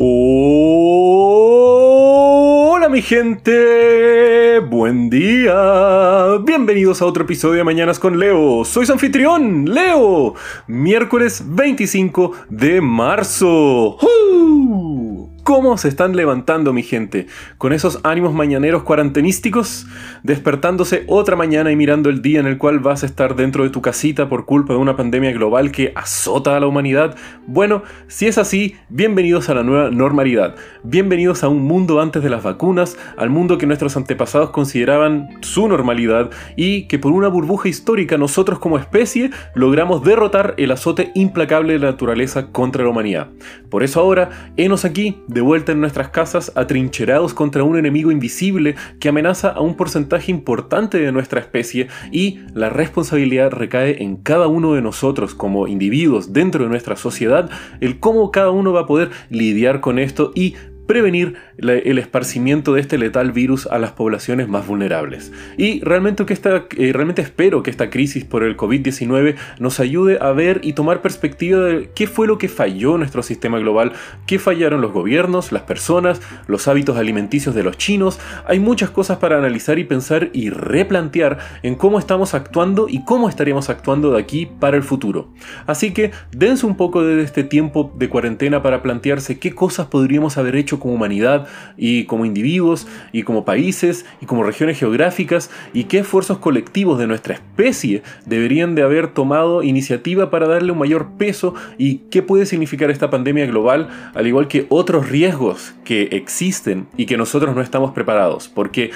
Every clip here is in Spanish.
Hola mi gente, buen día, bienvenidos a otro episodio de Mañanas con Leo, soy anfitrión, Leo, miércoles 25 de marzo. ¿Cómo se están levantando mi gente? Con esos ánimos mañaneros cuarentenísticos, despertándose otra mañana y mirando el día en el cual vas a estar dentro de tu casita por culpa de una pandemia global que azota a la humanidad. Bueno, si es así, bienvenidos a la nueva normalidad. Bienvenidos a un mundo antes de las vacunas, al mundo que nuestros antepasados consideraban su normalidad y que por una burbuja histórica nosotros como especie logramos derrotar el azote implacable de la naturaleza contra la humanidad. Por eso ahora, enos aquí, vuelta en nuestras casas, atrincherados contra un enemigo invisible que amenaza a un porcentaje importante de nuestra especie y la responsabilidad recae en cada uno de nosotros como individuos dentro de nuestra sociedad, el cómo cada uno va a poder lidiar con esto y prevenir el esparcimiento de este letal virus a las poblaciones más vulnerables. Y realmente, que esta, eh, realmente espero que esta crisis por el COVID-19 nos ayude a ver y tomar perspectiva de qué fue lo que falló nuestro sistema global, qué fallaron los gobiernos, las personas, los hábitos alimenticios de los chinos. Hay muchas cosas para analizar y pensar y replantear en cómo estamos actuando y cómo estaríamos actuando de aquí para el futuro. Así que dense un poco de este tiempo de cuarentena para plantearse qué cosas podríamos haber hecho como humanidad y como individuos y como países y como regiones geográficas y qué esfuerzos colectivos de nuestra especie deberían de haber tomado iniciativa para darle un mayor peso y qué puede significar esta pandemia global al igual que otros riesgos que existen y que nosotros no estamos preparados. Porque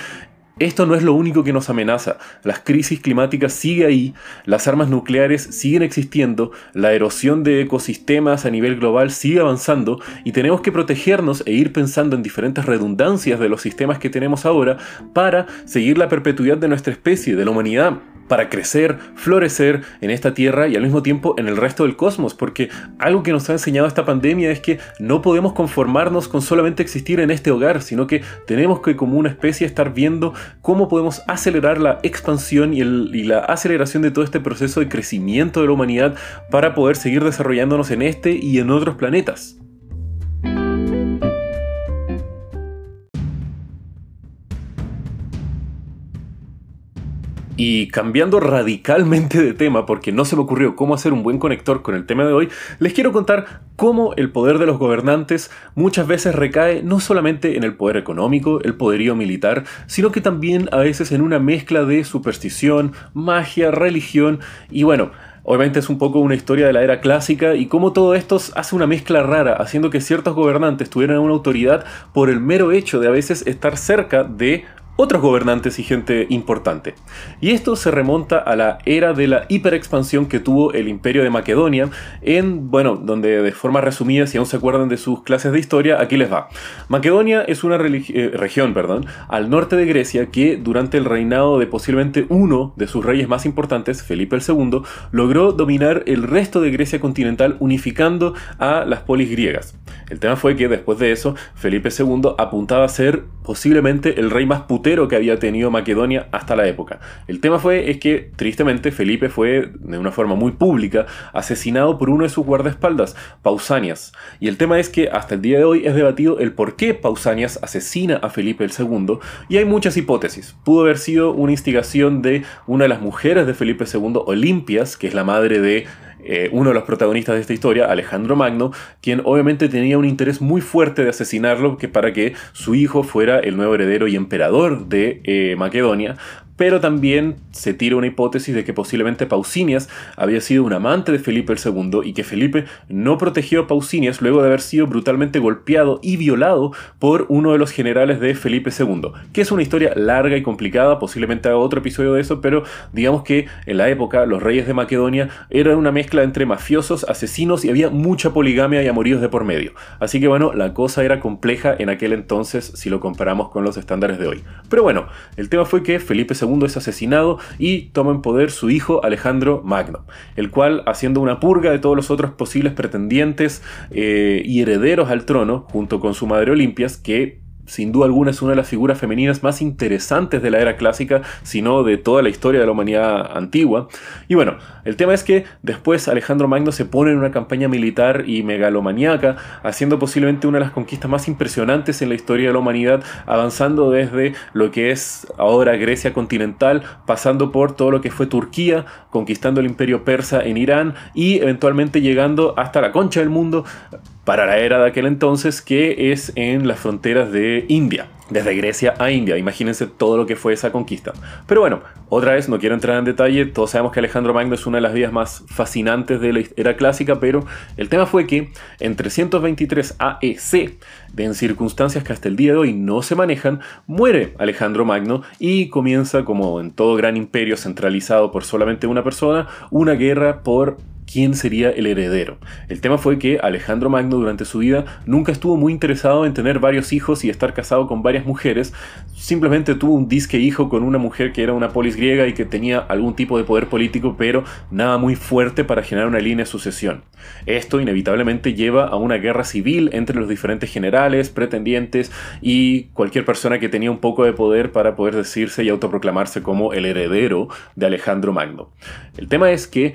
esto no es lo único que nos amenaza. Las crisis climáticas siguen ahí, las armas nucleares siguen existiendo, la erosión de ecosistemas a nivel global sigue avanzando y tenemos que protegernos e ir pensando en diferentes redundancias de los sistemas que tenemos ahora para seguir la perpetuidad de nuestra especie, de la humanidad para crecer, florecer en esta tierra y al mismo tiempo en el resto del cosmos, porque algo que nos ha enseñado esta pandemia es que no podemos conformarnos con solamente existir en este hogar, sino que tenemos que como una especie estar viendo cómo podemos acelerar la expansión y, y la aceleración de todo este proceso de crecimiento de la humanidad para poder seguir desarrollándonos en este y en otros planetas. Y cambiando radicalmente de tema, porque no se me ocurrió cómo hacer un buen conector con el tema de hoy, les quiero contar cómo el poder de los gobernantes muchas veces recae no solamente en el poder económico, el poderío militar, sino que también a veces en una mezcla de superstición, magia, religión. Y bueno, Obviamente es un poco una historia de la era clásica y cómo todo esto hace una mezcla rara, haciendo que ciertos gobernantes tuvieran una autoridad por el mero hecho de a veces estar cerca de otros gobernantes y gente importante. Y esto se remonta a la era de la hiperexpansión que tuvo el imperio de Macedonia, en, bueno, donde de forma resumida, si aún se acuerdan de sus clases de historia, aquí les va. Macedonia es una eh, región, perdón, al norte de Grecia que durante el reinado de posiblemente uno de sus reyes más importantes, Felipe el II, logró dominar el resto de Grecia continental unificando a las polis griegas. El tema fue que después de eso, Felipe II apuntaba a ser posiblemente el rey más que había tenido Macedonia hasta la época. El tema fue es que tristemente Felipe fue de una forma muy pública asesinado por uno de sus guardaespaldas, Pausanias. Y el tema es que hasta el día de hoy es debatido el por qué Pausanias asesina a Felipe el II y hay muchas hipótesis. Pudo haber sido una instigación de una de las mujeres de Felipe II, Olimpias, que es la madre de eh, uno de los protagonistas de esta historia, Alejandro Magno, quien obviamente tenía un interés muy fuerte de asesinarlo que para que su hijo fuera el nuevo heredero y emperador de eh, Macedonia, pero también se tira una hipótesis de que posiblemente Pausinias había sido un amante de Felipe II y que Felipe no protegió a Pausinias luego de haber sido brutalmente golpeado y violado por uno de los generales de Felipe II, que es una historia larga y complicada, posiblemente haga otro episodio de eso, pero digamos que en la época los reyes de Macedonia eran una mezcla entre mafiosos, asesinos y había mucha poligamia y amoríos de por medio. Así que bueno, la cosa era compleja en aquel entonces si lo comparamos con los estándares de hoy. Pero bueno, el tema fue que Felipe II es asesinado y toma en poder su hijo Alejandro Magno, el cual, haciendo una purga de todos los otros posibles pretendientes eh, y herederos al trono, junto con su madre Olimpias, que sin duda alguna es una de las figuras femeninas más interesantes de la era clásica, sino de toda la historia de la humanidad antigua. Y bueno, el tema es que después Alejandro Magno se pone en una campaña militar y megalomaniaca, haciendo posiblemente una de las conquistas más impresionantes en la historia de la humanidad, avanzando desde lo que es ahora Grecia continental, pasando por todo lo que fue Turquía, conquistando el imperio persa en Irán y eventualmente llegando hasta la concha del mundo para la era de aquel entonces, que es en las fronteras de India, desde Grecia a India. Imagínense todo lo que fue esa conquista. Pero bueno, otra vez, no quiero entrar en detalle, todos sabemos que Alejandro Magno es una de las vías más fascinantes de la era clásica, pero el tema fue que en 323 AEC, en circunstancias que hasta el día de hoy no se manejan, muere Alejandro Magno y comienza, como en todo gran imperio centralizado por solamente una persona, una guerra por quién sería el heredero. El tema fue que Alejandro Magno durante su vida nunca estuvo muy interesado en tener varios hijos y estar casado con varias mujeres, simplemente tuvo un disque hijo con una mujer que era una polis griega y que tenía algún tipo de poder político, pero nada muy fuerte para generar una línea de sucesión. Esto inevitablemente lleva a una guerra civil entre los diferentes generales, pretendientes y cualquier persona que tenía un poco de poder para poder decirse y autoproclamarse como el heredero de Alejandro Magno. El tema es que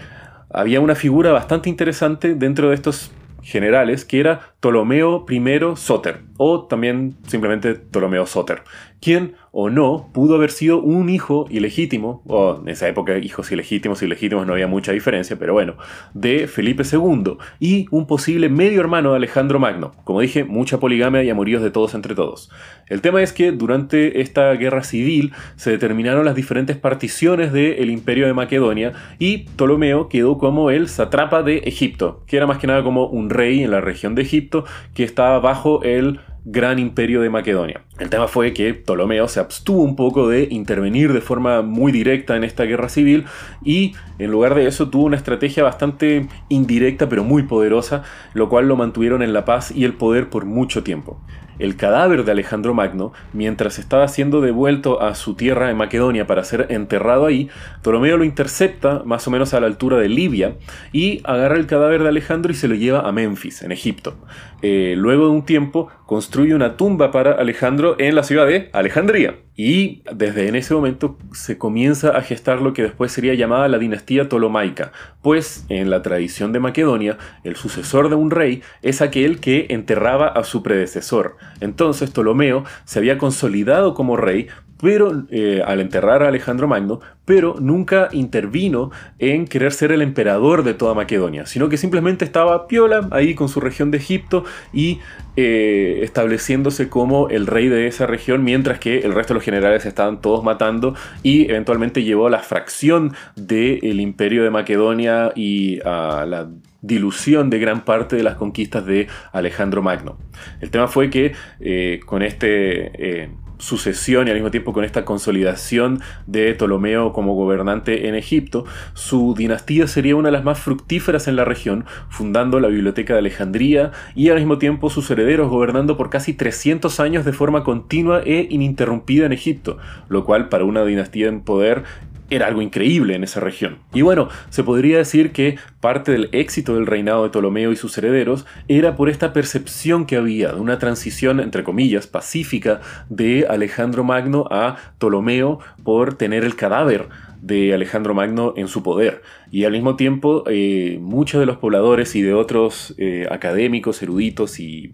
había una figura bastante interesante dentro de estos generales que era Ptolomeo I Soter, o también simplemente Ptolomeo Soter, quien o no pudo haber sido un hijo ilegítimo, o en esa época hijos ilegítimos ilegítimos no había mucha diferencia, pero bueno, de Felipe II y un posible medio hermano de Alejandro Magno. Como dije, mucha poligamia y amoríos de todos entre todos. El tema es que durante esta guerra civil se determinaron las diferentes particiones del imperio de Macedonia y Ptolomeo quedó como el satrapa de Egipto, que era más que nada como un rey en la región de Egipto que estaba bajo el gran imperio de Macedonia. El tema fue que Ptolomeo se abstuvo un poco de intervenir de forma muy directa en esta guerra civil y en lugar de eso tuvo una estrategia bastante indirecta pero muy poderosa, lo cual lo mantuvieron en la paz y el poder por mucho tiempo el cadáver de Alejandro Magno, mientras estaba siendo devuelto a su tierra en Macedonia para ser enterrado ahí, Ptolomeo lo intercepta más o menos a la altura de Libia y agarra el cadáver de Alejandro y se lo lleva a Memphis, en Egipto. Eh, luego de un tiempo construye una tumba para Alejandro en la ciudad de Alejandría. Y desde en ese momento se comienza a gestar lo que después sería llamada la dinastía Ptolomaica, pues en la tradición de Macedonia, el sucesor de un rey es aquel que enterraba a su predecesor. Entonces Ptolomeo se había consolidado como rey pero eh, al enterrar a Alejandro Magno, pero nunca intervino en querer ser el emperador de toda Macedonia, sino que simplemente estaba piola ahí con su región de Egipto y eh, estableciéndose como el rey de esa región, mientras que el resto de los generales estaban todos matando y eventualmente llevó a la fracción del imperio de Macedonia y a la dilución de gran parte de las conquistas de Alejandro Magno. El tema fue que eh, con este sucesión y al mismo tiempo con esta consolidación de Ptolomeo como gobernante en Egipto, su dinastía sería una de las más fructíferas en la región, fundando la Biblioteca de Alejandría y al mismo tiempo sus herederos gobernando por casi 300 años de forma continua e ininterrumpida en Egipto, lo cual para una dinastía en poder era algo increíble en esa región. Y bueno, se podría decir que parte del éxito del reinado de Ptolomeo y sus herederos era por esta percepción que había de una transición, entre comillas, pacífica de Alejandro Magno a Ptolomeo por tener el cadáver de Alejandro Magno en su poder. Y al mismo tiempo, eh, muchos de los pobladores y de otros eh, académicos, eruditos y,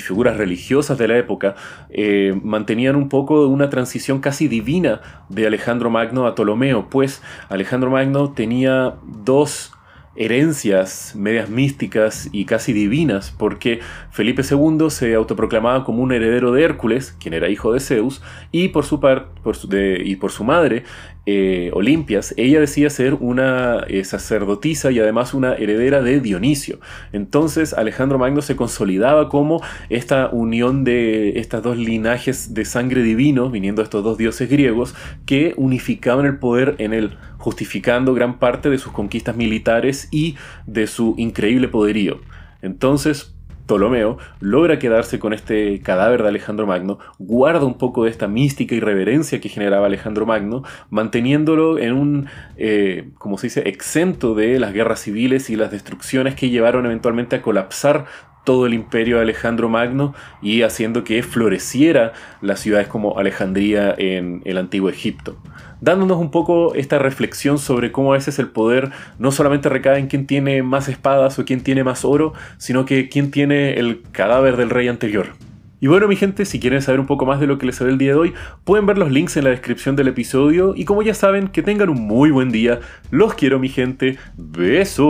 figuras religiosas de la época eh, mantenían un poco una transición casi divina de Alejandro Magno a Ptolomeo, pues Alejandro Magno tenía dos herencias medias místicas y casi divinas, porque Felipe II se autoproclamaba como un heredero de Hércules, quien era hijo de Zeus, y por su, par, y por su madre, eh, Olimpias, ella decía ser una eh, sacerdotisa y además una heredera de Dionisio. Entonces Alejandro Magno se consolidaba como esta unión de estos dos linajes de sangre divino, viniendo de estos dos dioses griegos, que unificaban el poder en él, justificando gran parte de sus conquistas militares y de su increíble poderío. Entonces, Ptolomeo logra quedarse con este cadáver de Alejandro Magno, guarda un poco de esta mística y reverencia que generaba Alejandro Magno, manteniéndolo en un, eh, como se dice, exento de las guerras civiles y las destrucciones que llevaron eventualmente a colapsar todo el imperio de Alejandro Magno y haciendo que floreciera las ciudades como Alejandría en el antiguo Egipto. Dándonos un poco esta reflexión sobre cómo a veces el poder no solamente recae en quién tiene más espadas o quién tiene más oro, sino que quién tiene el cadáver del rey anterior. Y bueno, mi gente, si quieren saber un poco más de lo que les haré el día de hoy, pueden ver los links en la descripción del episodio. Y como ya saben, que tengan un muy buen día. Los quiero, mi gente. Besos.